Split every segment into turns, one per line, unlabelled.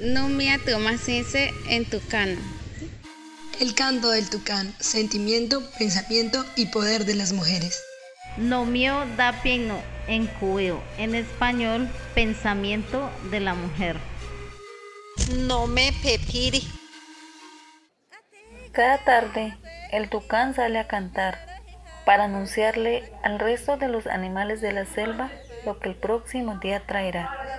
No me atomasese en tucano.
El canto del tucán, sentimiento, pensamiento y poder de las mujeres.
No mío da pieno en cuyo, en español, pensamiento de la mujer.
No me pepiri.
Cada tarde, el tucán sale a cantar para anunciarle al resto de los animales de la selva lo que el próximo día traerá.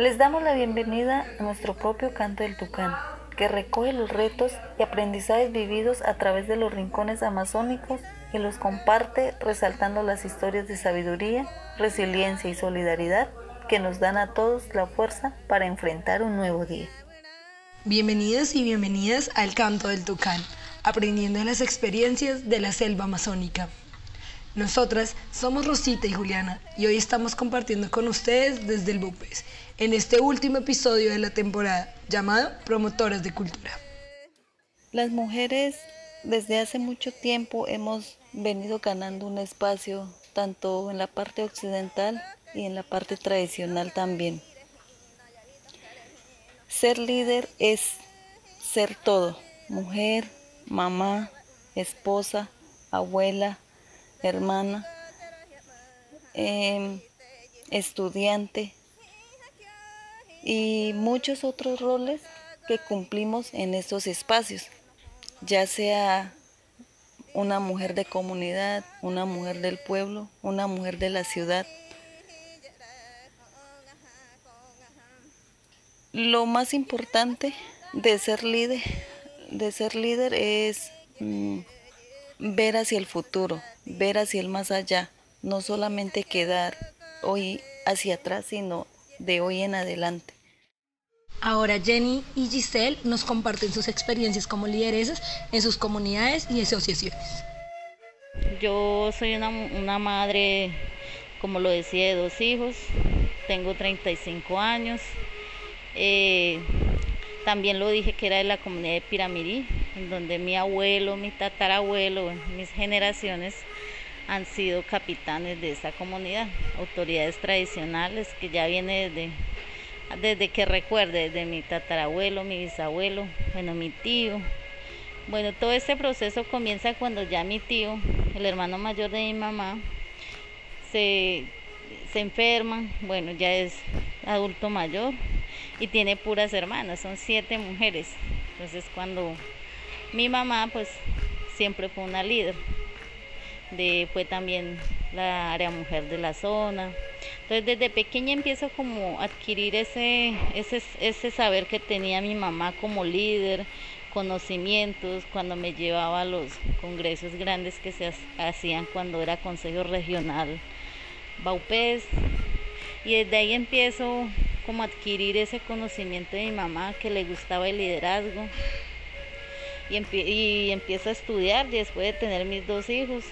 Les damos la bienvenida a nuestro propio canto del tucán, que recoge los retos y aprendizajes vividos a través de los rincones amazónicos y los comparte resaltando las historias de sabiduría, resiliencia y solidaridad que nos dan a todos la fuerza para enfrentar un nuevo día.
Bienvenidos y bienvenidas al Canto del Tucán, aprendiendo las experiencias de la selva amazónica. Nosotras somos Rosita y Juliana y hoy estamos compartiendo con ustedes desde el BUPES en este último episodio de la temporada llamado Promotoras de Cultura.
Las mujeres desde hace mucho tiempo hemos venido ganando un espacio tanto en la parte occidental y en la parte tradicional también. Ser líder es ser todo, mujer, mamá, esposa, abuela, hermana, em, estudiante y muchos otros roles que cumplimos en estos espacios, ya sea una mujer de comunidad, una mujer del pueblo, una mujer de la ciudad. Lo más importante de ser líder, de ser líder es mm, ver hacia el futuro, ver hacia el más allá, no solamente quedar hoy hacia atrás, sino de hoy en adelante.
Ahora Jenny y Giselle nos comparten sus experiencias como lideresas en sus comunidades y asociaciones.
Yo soy una, una madre, como lo decía, de dos hijos, tengo 35 años, eh, también lo dije que era de la comunidad de Piramirí, donde mi abuelo, mi tatarabuelo, mis generaciones han sido capitanes de esa comunidad, autoridades tradicionales que ya viene desde, desde que recuerde, desde mi tatarabuelo, mi bisabuelo, bueno, mi tío. Bueno, todo este proceso comienza cuando ya mi tío, el hermano mayor de mi mamá, se, se enferma, bueno, ya es adulto mayor, y tiene puras hermanas, son siete mujeres. Entonces cuando mi mamá pues siempre fue una líder, de, fue también la área mujer de la zona. Entonces desde pequeña empiezo como a adquirir ese, ese, ese saber que tenía mi mamá como líder, conocimientos cuando me llevaba a los congresos grandes que se hacían cuando era Consejo Regional Baupés. Y desde ahí empiezo como adquirir ese conocimiento de mi mamá que le gustaba el liderazgo y, y empiezo a estudiar después de tener mis dos hijos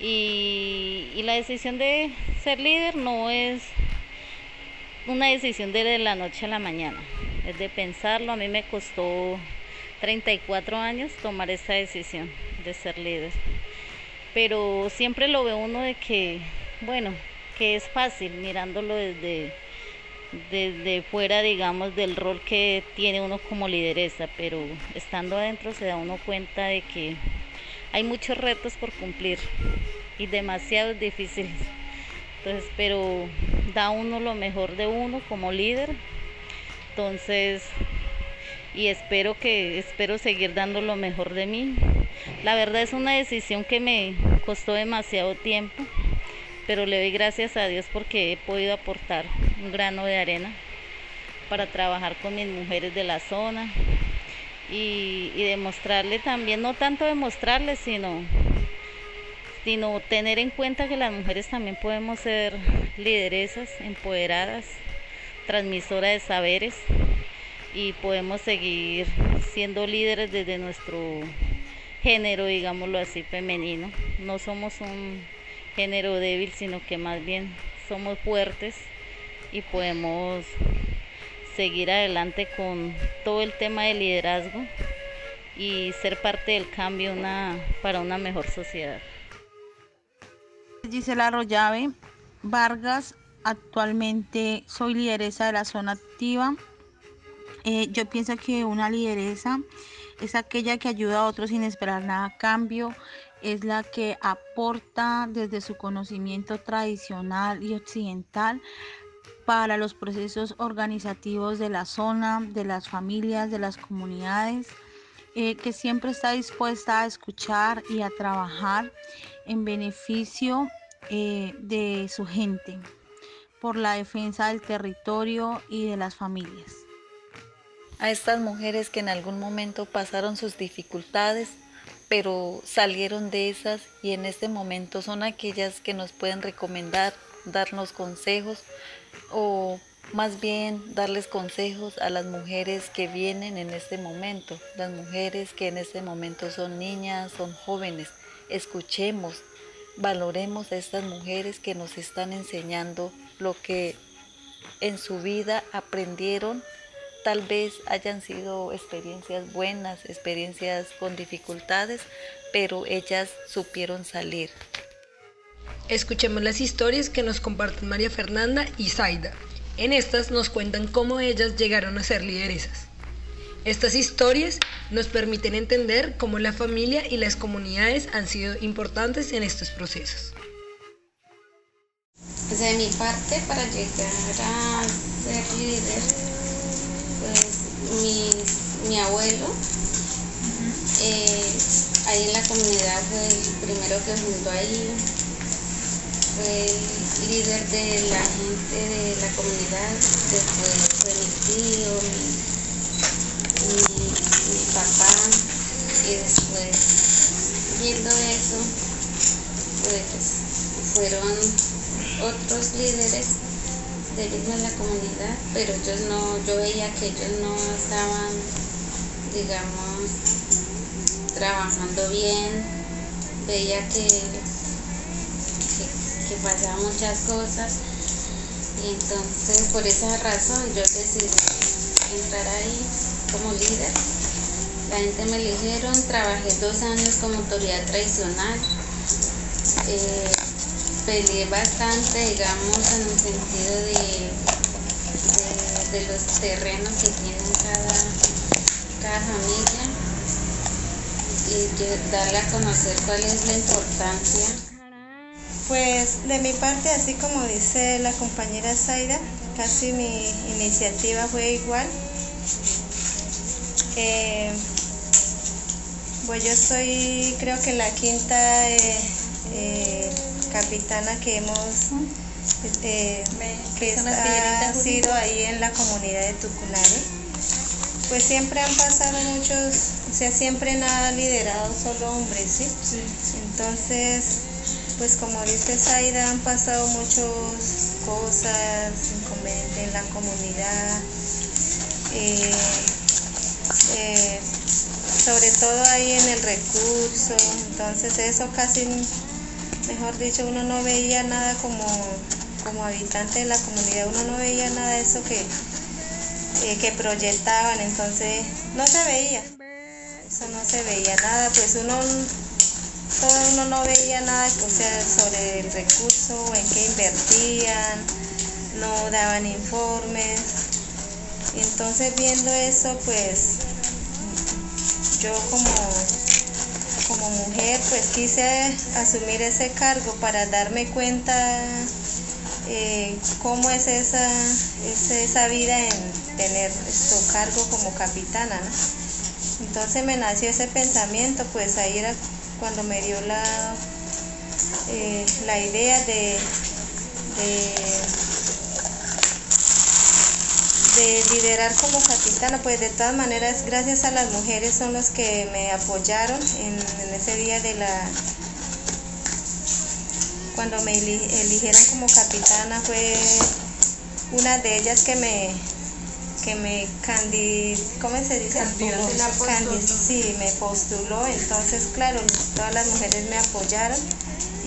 y, y, la decisión de ser líder no es una decisión de la noche a la mañana, es de pensarlo. A mí me costó 34 años tomar esa decisión de ser líder, pero siempre lo ve uno de que, bueno, que es fácil mirándolo desde desde fuera, digamos, del rol que tiene uno como lideresa, pero estando adentro se da uno cuenta de que hay muchos retos por cumplir y demasiados difíciles. Entonces, pero da uno lo mejor de uno como líder. Entonces, y espero que espero seguir dando lo mejor de mí. La verdad es una decisión que me costó demasiado tiempo pero le doy gracias a Dios porque he podido aportar un grano de arena para trabajar con mis mujeres de la zona y, demostrarle también, no tanto demostrarle, sino, sino tener en cuenta que las mujeres también podemos ser lideresas, empoderadas, transmisoras de saberes y podemos seguir siendo líderes desde nuestro género, digámoslo así, femenino. No somos un género débil, sino que más bien somos fuertes y podemos seguir adelante con todo el tema de liderazgo y ser parte del cambio una, para una mejor sociedad.
Gisela Arroyave Vargas, actualmente soy lideresa de la zona activa. Eh, yo pienso que una lideresa es aquella que ayuda a otros sin esperar nada a cambio, es la que aporta desde su conocimiento tradicional y occidental para los procesos organizativos de la zona, de las familias, de las comunidades, eh, que siempre está dispuesta a escuchar y a trabajar en beneficio eh, de su gente, por la defensa del territorio y de las familias.
A estas mujeres que en algún momento pasaron sus dificultades, pero salieron de esas y en este momento son aquellas que nos pueden recomendar, darnos consejos o más bien darles consejos a las mujeres que vienen en este momento, las mujeres que en este momento son niñas, son jóvenes. Escuchemos, valoremos a estas mujeres que nos están enseñando lo que en su vida aprendieron tal vez hayan sido experiencias buenas, experiencias con dificultades, pero ellas supieron salir.
Escuchemos las historias que nos comparten María Fernanda y Zaida. En estas nos cuentan cómo ellas llegaron a ser lideresas. Estas historias nos permiten entender cómo la familia y las comunidades han sido importantes en estos procesos.
Pues de mi parte, para llegar a ser líder, mi, abuelo, eh, ahí en la comunidad fue el primero que fundó ahí, fue el líder de la gente de la comunidad, después fue mi tío, mi, papá, y después viendo eso, pues fueron otros líderes de la comunidad, pero ellos no, yo veía que ellos no estaban, digamos, trabajando bien, veía que, que, pasaban muchas cosas y entonces por esa razón yo decidí entrar ahí como líder. La gente me eligieron, trabajé dos años como autoridad tradicional. Eh, peleé bastante, digamos, en el sentido de, de, los terrenos que tienen cada, cada familia y darle a conocer cuál es la importancia.
Pues de mi parte, así como dice la compañera Zaida, casi mi iniciativa fue igual. Eh, pues yo soy creo que la quinta eh, eh, capitana que hemos este, que ha sido ahí en la comunidad de Tucunare. Pues siempre han pasado muchos, o sea, siempre nada liderado solo hombres, ¿sí? Entonces, pues como dice Zaida, han pasado muchas cosas, inconvenientes en la comunidad. Eh, eh, sobre todo ahí en el recurso, entonces eso casi mejor dicho, uno no veía nada como, como habitante de la comunidad, uno no veía nada de eso que, eh, que proyectaban, entonces no se veía, eso no se veía nada, pues uno, todo uno no veía nada, o sea, sobre el recurso, en qué invertían, no daban informes, entonces viendo eso, pues yo como como mujer pues quise asumir ese cargo para darme cuenta eh, cómo es esa, esa vida en tener esto cargo como capitana. Entonces me nació ese pensamiento, pues ahí era cuando me dio la, eh, la idea de de liderar como capitana, pues de todas maneras gracias a las mujeres son los que me apoyaron en, ese día de la cuando me eligieron como capitana fue una de ellas que me que me candid, ¿cómo se dice? sí, me postuló, entonces claro, todas las mujeres me apoyaron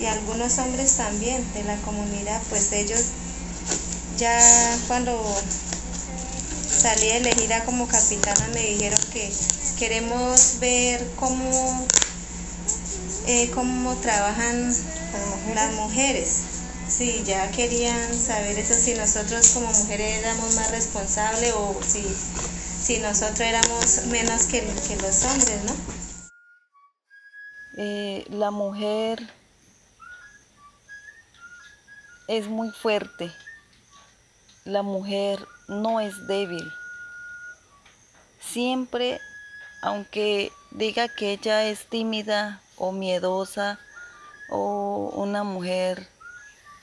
y algunos hombres también de la comunidad, pues ellos ya cuando salí elegida como capitana me dijeron que queremos ver cómo, eh, cómo trabajan las mujeres, Sí, ya querían saber eso, si nosotros como mujeres éramos más responsables o si, si nosotros éramos menos que, que los hombres, ¿no?
Eh, la mujer es muy fuerte. La mujer no es débil. Siempre, aunque diga que ella es tímida o miedosa o una mujer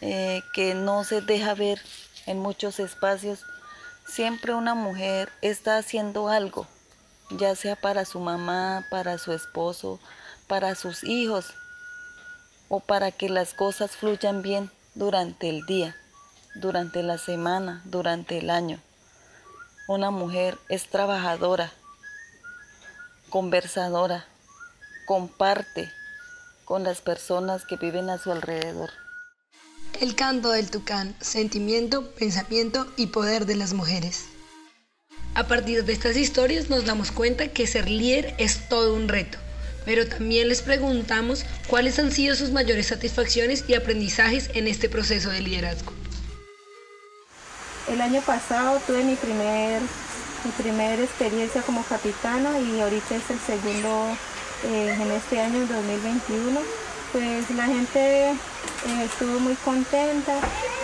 eh, que no se deja ver en muchos espacios, siempre una mujer está haciendo algo, ya sea para su mamá, para su esposo, para sus hijos o para que las cosas fluyan bien durante el día, durante la semana, durante el año. Una mujer es trabajadora, conversadora, comparte con las personas que viven a su alrededor.
El canto del tucán, sentimiento, pensamiento y poder de las mujeres. A partir de estas historias nos damos cuenta que ser líder es todo un reto, pero también les preguntamos cuáles han sido sus mayores satisfacciones y aprendizajes en este proceso de liderazgo.
El año pasado tuve mi primer, mi primera experiencia como capitana y ahorita es el segundo eh, en este año, 2021 pues la gente eh, estuvo muy contenta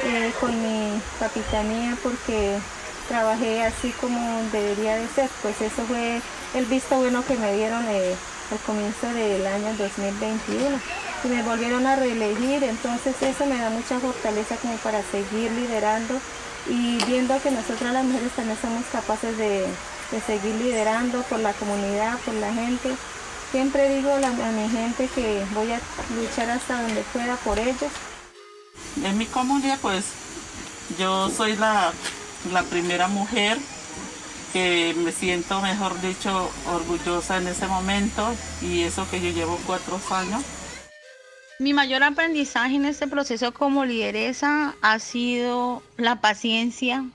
eh, con mi capitanía porque trabajé así como debería de ser. Pues eso fue el visto bueno que me dieron al comienzo del año 2021 y me volvieron a reelegir, entonces eso me da mucha fortaleza como para seguir liderando y viendo que nosotras las mujeres también somos capaces de seguir liderando por la comunidad, por la gente Siempre digo a, mi gente que voy a luchar hasta donde pueda por ellos.
En mi comunidad pues yo soy la, la primera mujer que me siento, mejor dicho, orgullosa en ese momento y eso que yo llevo cuatro años.
Mi mayor aprendizaje en este proceso como lideresa ha sido la paciencia,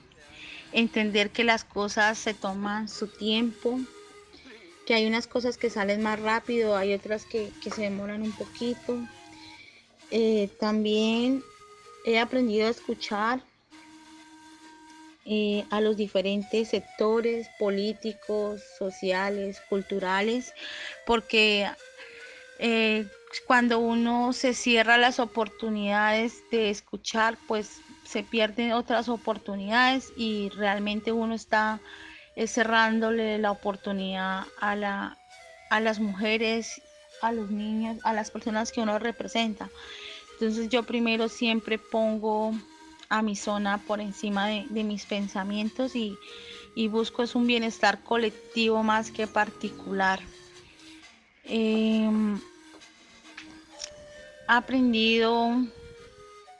entender que las cosas se toman su tiempo, que hay unas cosas que salen más rápido, hay otras que, se demoran un poquito. Eh, también he aprendido a escuchar eh, a los diferentes sectores políticos, sociales, culturales, porque eh, cuando uno se cierra las oportunidades de escuchar, pues se pierden otras oportunidades y realmente uno está cerrándole la oportunidad a, la, a las mujeres, a los niños, a las personas que uno representa. Entonces yo primero siempre pongo a mi zona por encima de, mis pensamientos y, busco es un bienestar colectivo más que particular. Em, aprendido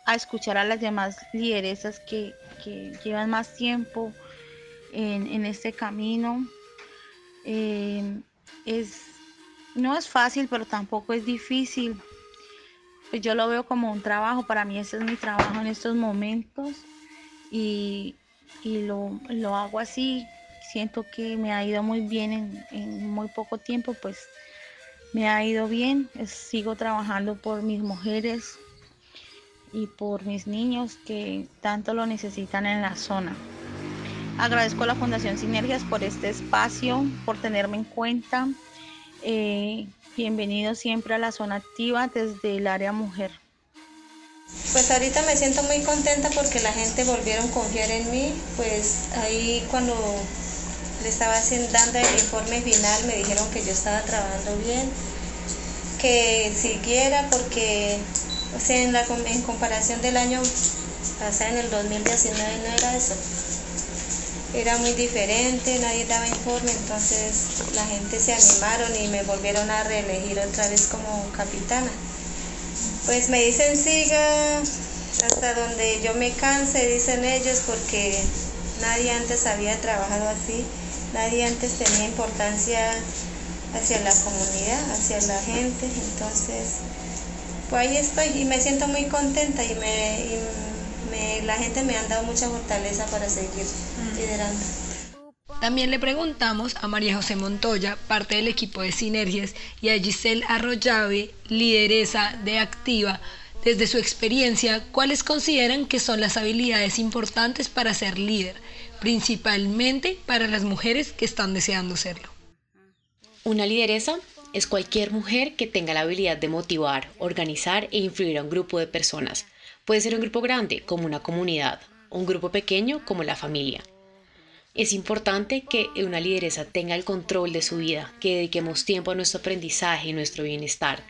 a escuchar a las demás lideresas que, que llevan más tiempo en, este camino. Eh, es, no es fácil, pero tampoco es difícil. Pues yo lo veo como un trabajo, para mí ese es mi trabajo en estos momentos y, lo, hago así. Siento que me ha ido muy bien en, en muy poco tiempo, pues me ha ido bien. sigo trabajando por mis mujeres y por mis niños que tanto lo necesitan en la zona. Agradezco a la Fundación Sinergias por este espacio, por tenerme en cuenta. Eh, bienvenido siempre a la zona activa desde el área mujer.
Pues ahorita me siento muy contenta porque la gente volvieron a confiar en mí. Pues ahí cuando le estaba dando el informe final me dijeron que yo estaba trabajando bien, que siguiera porque o sea, en, la, en comparación del año pasado, en el 2019, no era eso era muy diferente, nadie daba informe, entonces la gente se animaron y me volvieron a reelegir otra vez como capitana. Pues me dicen siga hasta donde yo me canse, dicen ellos, porque nadie antes había trabajado así, nadie antes tenía importancia hacia la comunidad, hacia la gente, entonces pues ahí estoy y me siento muy contenta y me la gente me ha dado mucha fortaleza para seguir liderando.
También le preguntamos a María José Montoya, parte del equipo de Sinergias, y a Giselle Arroyave, lideresa de Activa, Desde su experiencia, ¿cuáles consideran que son las habilidades importantes para ser líder, principalmente para las mujeres que están deseando serlo?
Una lideresa es cualquier mujer que tenga la habilidad de motivar, organizar e influir a un grupo de personas. Puede ser un grupo grande, como una comunidad, un grupo pequeño, como la familia. Es importante que una lideresa tenga el control de su vida, que dediquemos tiempo a nuestro aprendizaje y nuestro bienestar,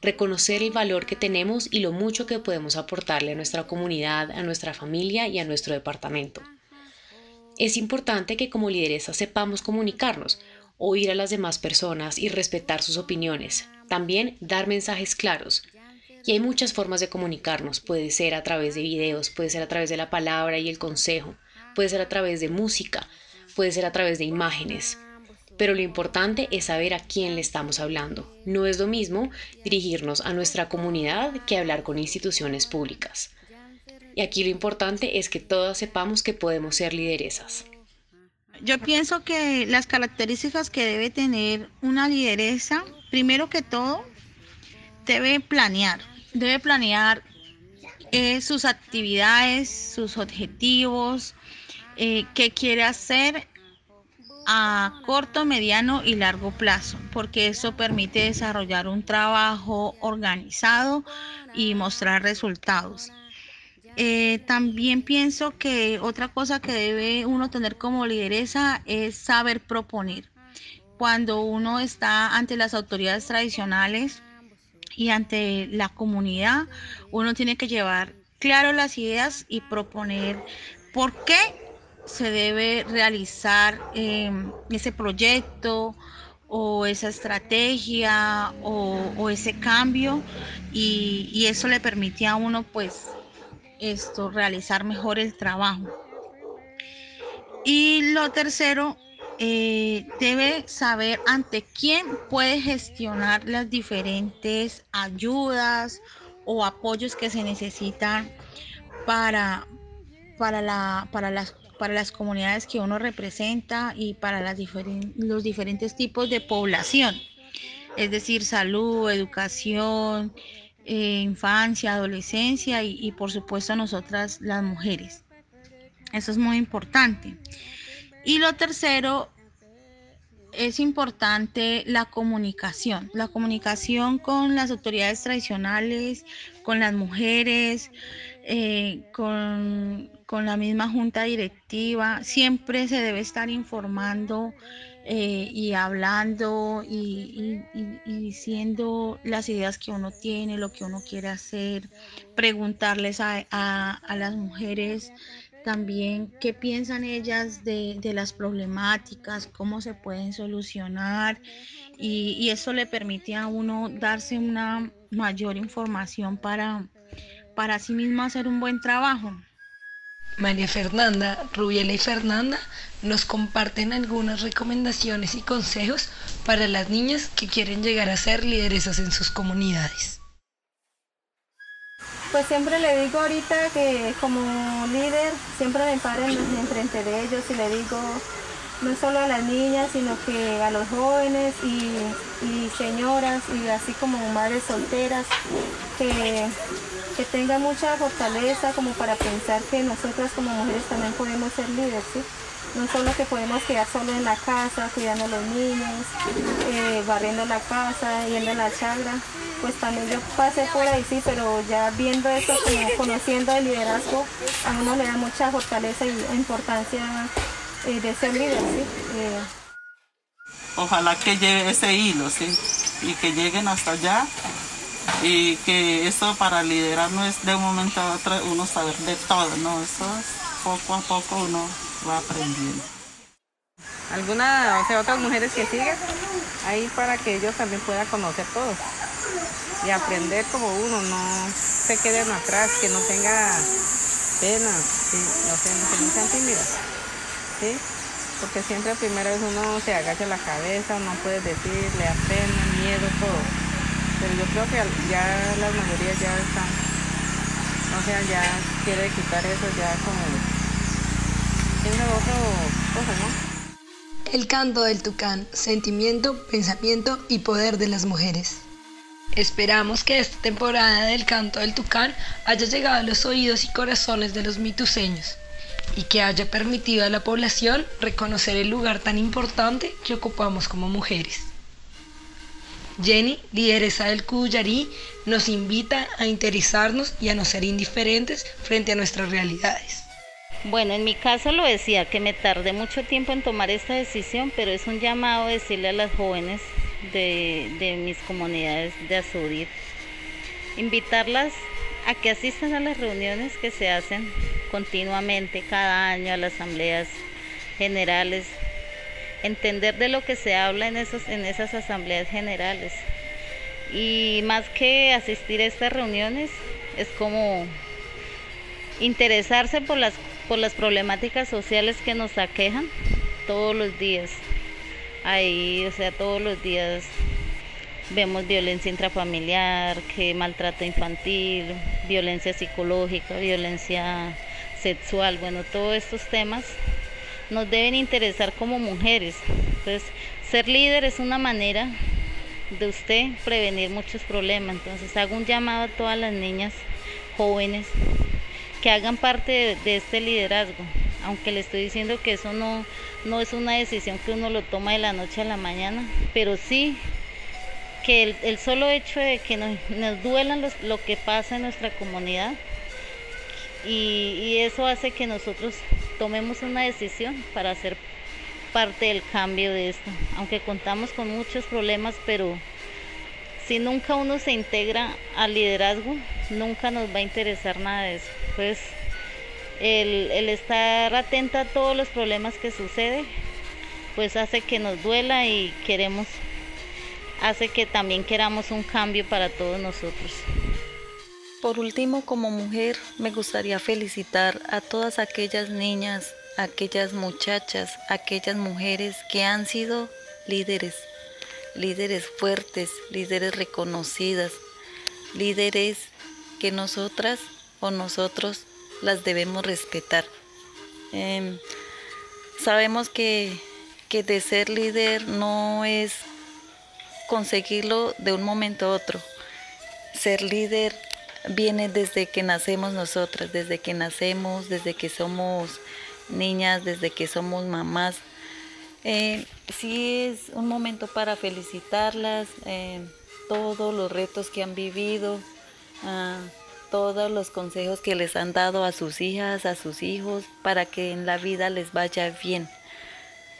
reconocer el valor que tenemos y lo mucho que podemos aportarle a nuestra comunidad, a nuestra familia y a nuestro departamento. Es importante que como lideresa sepamos comunicarnos, oír a las demás personas y respetar sus opiniones. También dar mensajes claros. Y hay muchas formas de comunicarnos. Puede ser a través de videos, puede ser a través de la palabra y el consejo, puede ser a través de música, puede ser a través de imágenes. Pero lo importante es saber a quién le estamos hablando. No es lo mismo dirigirnos a nuestra comunidad que hablar con instituciones públicas. Y aquí lo importante es que todas sepamos que podemos ser lideresas.
Yo pienso que las características que debe tener una lideresa, primero que todo, debe planear, debe planear eh, sus actividades, sus objetivos, eh, qué quiere hacer a corto, mediano y largo plazo, porque eso permite desarrollar un trabajo organizado y mostrar resultados. Eh, también pienso que otra cosa que debe uno tener como lideresa es saber proponer. Cuando uno está ante las autoridades tradicionales y ante la comunidad, uno tiene que llevar claro las ideas y proponer por qué se debe realizar em, ese proyecto o esa estrategia o, ese cambio y, eso le permite a uno pues esto, realizar mejor el trabajo. Y lo tercero, eh, debe saber ante quién puede gestionar las diferentes ayudas o apoyos que se necesitan para, para, la, para, las, para las comunidades que uno representa y para las los diferentes tipos de población, es decir, salud, educación, eh, infancia, adolescencia y, por supuesto nosotras las mujeres. Eso es muy importante. Y lo tercero, es importante la comunicación, la comunicación con las autoridades tradicionales, con las mujeres, eh, con, con, la misma junta directiva. Siempre se debe estar informando eh, y hablando y, diciendo las ideas que uno tiene, lo que uno quiere hacer, preguntarles a, las mujeres también qué piensan ellas de, las problemáticas, cómo se pueden solucionar y, y, eso le permite a uno darse una mayor información para, para sí mismo hacer un buen trabajo.
María Fernanda, Rubiela y Fernanda nos comparten algunas recomendaciones y consejos para las niñas que quieren llegar a ser lideresas en sus comunidades.
Pues siempre le digo ahorita que como líder siempre me paren enfrente de ellos y le digo no solo a las niñas, sino que a los jóvenes y, señoras y así como madres solteras que que tenga mucha fortaleza como para pensar que nosotras como mujeres también podemos ser líderes. No solo que podemos quedar solo en la casa, cuidando a los niños, eh, barriendo la casa, yendo a la chagra. Pues también yo pasé por ahí, sí, pero ya viendo esto, como conociendo el liderazgo, a uno le da mucha fortaleza y importancia eh, de ser líder, ¿sí? Eh,
Ojalá que lleve ese hilo, ¿sí? Y que lleguen hasta allá y que esto para liderar no es de un momento a otro uno saber de todo, no, eso es poco a poco uno va aprendiendo.
¿Alguna, o sea, otras mujeres que sigan ahí para que ellos también puedan conocer todo y aprender como uno, no se queden atrás, que no tenga pena, ¿sí? no, que no sean tímidas, porque siempre primero es uno se agacha la cabeza, no puede decir, le pena, miedo, todo pero yo creo que ya las mayorías ya están, o sea, ya quiere quitar eso ya como, tiene.
El canto del tucán, sentimiento, pensamiento y poder de las mujeres. Esperamos que esta temporada del canto del tucán haya llegado a los oídos y corazones de los mituseños y que haya permitido a la población reconocer el lugar tan importante que ocupamos como mujeres. Jenny, lideresa del Cuyarí, nos invita a interesarnos y a no ser indiferentes frente a nuestras realidades.
Bueno, en mi caso lo decía, que me tardé mucho tiempo en tomar esta decisión, pero es un llamado decirle a las jóvenes de, mis comunidades de Azudir, invitarlas a que asistan a las reuniones que se hacen continuamente cada año a las asambleas generales, entender de lo que se habla en, esos, en esas asambleas generales. Y más que asistir a estas reuniones, es como interesarse por las, por las problemáticas sociales que nos aquejan todos los días. Ahí, o sea, todos los días vemos violencia intrafamiliar, maltrato infantil, violencia psicológica, violencia sexual, bueno, todos estos temas nos deben interesar como mujeres. Entonces, ser líder es una manera de usted prevenir muchos problemas. Entonces, hago un llamado a todas las niñas jóvenes que hagan parte de, este liderazgo, aunque le estoy diciendo que eso no, no es una decisión que uno lo toma de la noche a la mañana, pero sí que el, solo hecho de que nos, nos duelan lo que pasa en nuestra comunidad y, eso hace que nosotros tomemos una decisión para ser parte del cambio de esto, aunque contamos con muchos problemas, pero si nunca uno se integra al liderazgo, nunca nos va a interesar nada de eso. Pues el, estar atenta a todos los problemas que sucede, pues hace que nos duela y queremos, hace que también queramos un cambio para todos nosotros.
Por último, como mujer, me gustaría felicitar a todas aquellas niñas, aquellas muchachas, aquellas mujeres que han sido líderes, líderes fuertes, líderes reconocidas, líderes que nosotras o nosotros las debemos respetar. Em, sabemos que, que de ser líder no es conseguirlo de un momento a otro. Ser líder viene desde que nacemos nosotras, desde que nacemos, desde que somos niñas, desde que somos mamás. Eh, sí es un momento para felicitarlas, eh, todos los retos que han vivido, ah, todos los consejos que les han dado a sus hijas, a sus hijos, para que en la vida les vaya bien.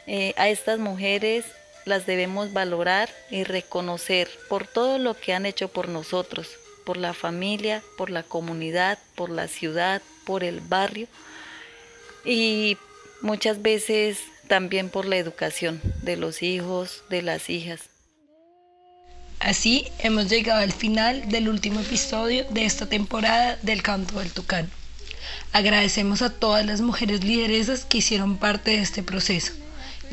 Eh, a estas mujeres las debemos valorar y reconocer por todo lo que han hecho por nosotros, por la familia, por la comunidad, por la ciudad, por el barrio y muchas veces también por la educación de los hijos, de las hijas.
Así hemos llegado al final del último episodio de esta temporada del Canto del Tucán. Agradecemos a todas las mujeres lideresas que hicieron parte de este proceso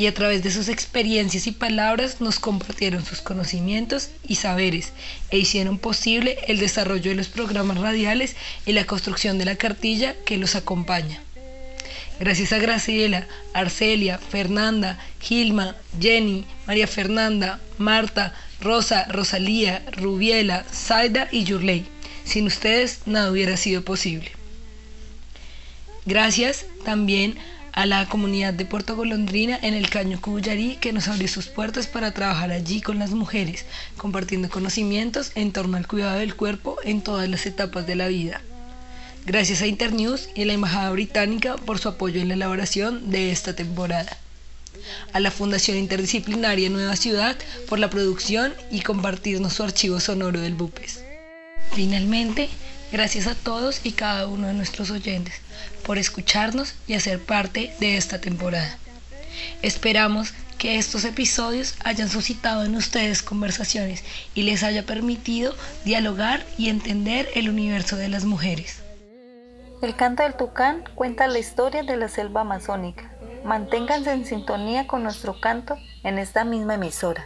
y a través de sus experiencias y palabras nos compartieron sus conocimientos y saberes e hicieron posible el desarrollo de los programas radiales y la construcción de la cartilla que los acompaña. Gracias a Graciela, Arcelia, Fernanda, Gilma, Jenny, María Fernanda, Marta, Rosa, Rosalía, Rubiela, Zaida y Yurley. Sin ustedes nada hubiera sido posible. Gracias también a a la comunidad de Puerto Golondrina en el Caño Cuyarí que nos abrió sus puertas para trabajar allí con las mujeres, compartiendo conocimientos en torno al cuidado del cuerpo en todas las etapas de la vida. Gracias a Internews y a la Embajada Británica por su apoyo en la elaboración de esta temporada. A la Fundación Interdisciplinaria Nueva Ciudad por la producción y compartirnos su archivo sonoro del BUPES. Finalmente, Gracias a todos y cada uno de nuestros oyentes por escucharnos y hacer parte de esta temporada. Esperamos que estos episodios hayan suscitado en ustedes conversaciones y les haya permitido dialogar y entender el universo de las mujeres.
El canto del tucán cuenta la historia de la selva amazónica. Manténganse en sintonía con nuestro canto en esta misma emisora.